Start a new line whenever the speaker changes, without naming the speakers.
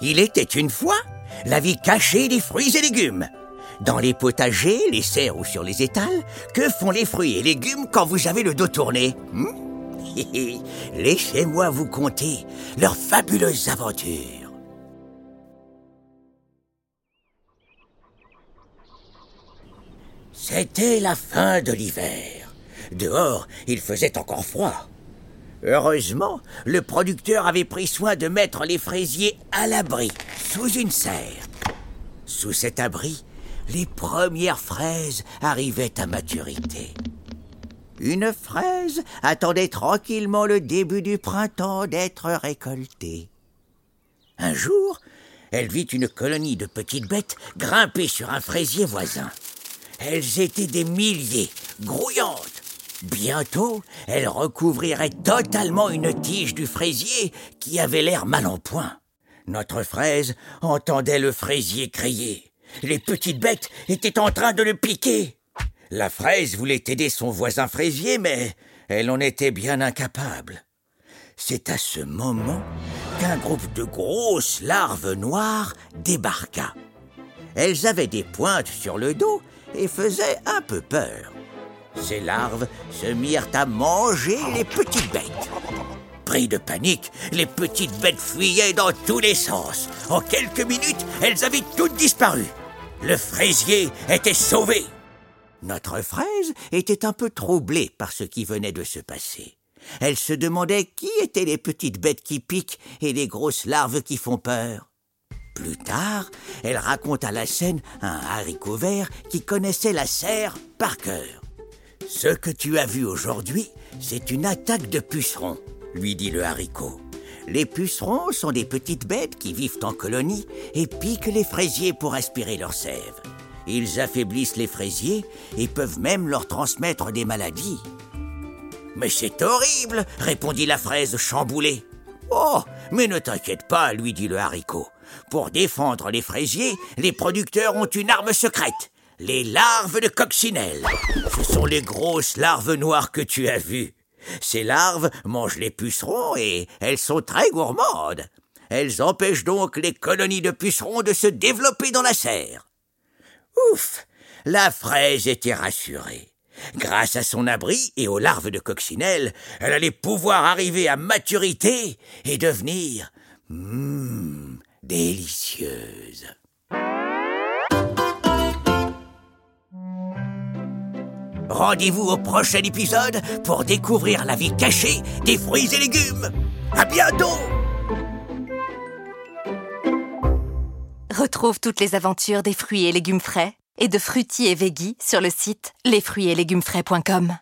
Il était une fois la vie cachée des fruits et légumes. Dans les potagers, les serres ou sur les étals, que font les fruits et légumes quand vous avez le dos tourné hmm? Laissez-moi vous conter leurs fabuleuses aventures. C'était la fin de l'hiver. Dehors, il faisait encore froid. Heureusement, le producteur avait pris soin de mettre les fraisiers à l'abri, sous une serre. Sous cet abri, les premières fraises arrivaient à maturité. Une fraise attendait tranquillement le début du printemps d'être récoltée. Un jour, elle vit une colonie de petites bêtes grimper sur un fraisier voisin. Elles étaient des milliers, grouillantes. Bientôt, elles recouvriraient totalement une tige du fraisier qui avait l'air mal en point. Notre fraise entendait le fraisier crier. Les petites bêtes étaient en train de le piquer. La fraise voulait aider son voisin fraisier, mais elle en était bien incapable. C'est à ce moment qu'un groupe de grosses larves noires débarqua. Elles avaient des pointes sur le dos et faisaient un peu peur. Ces larves se mirent à manger les petites bêtes. Pris de panique, les petites bêtes fuyaient dans tous les sens. En quelques minutes, elles avaient toutes disparu. Le fraisier était sauvé. Notre fraise était un peu troublée par ce qui venait de se passer. Elle se demandait qui étaient les petites bêtes qui piquent et les grosses larves qui font peur. Plus tard, elle raconta la scène un haricot vert qui connaissait la serre par cœur. Ce que tu as vu aujourd'hui, c'est une attaque de pucerons, lui dit le haricot. Les pucerons sont des petites bêtes qui vivent en colonie et piquent les fraisiers pour aspirer leur sève. Ils affaiblissent les fraisiers et peuvent même leur transmettre des maladies. Mais c'est horrible, répondit la fraise chamboulée. Oh, mais ne t'inquiète pas, lui dit le haricot. Pour défendre les fraisiers, les producteurs ont une arme secrète. Les larves de coccinelle. Ce sont les grosses larves noires que tu as vues. Ces larves mangent les pucerons et elles sont très gourmandes. Elles empêchent donc les colonies de pucerons de se développer dans la serre. Ouf La fraise était rassurée. Grâce à son abri et aux larves de coccinelle, elle allait pouvoir arriver à maturité et devenir hum, délicieuse. Rendez-vous au prochain épisode pour découvrir la vie cachée des fruits et légumes. À bientôt!
Retrouve toutes les aventures des fruits et légumes frais et de fruitiers et veggie sur le site lesfruitsetlegumesfrais.com.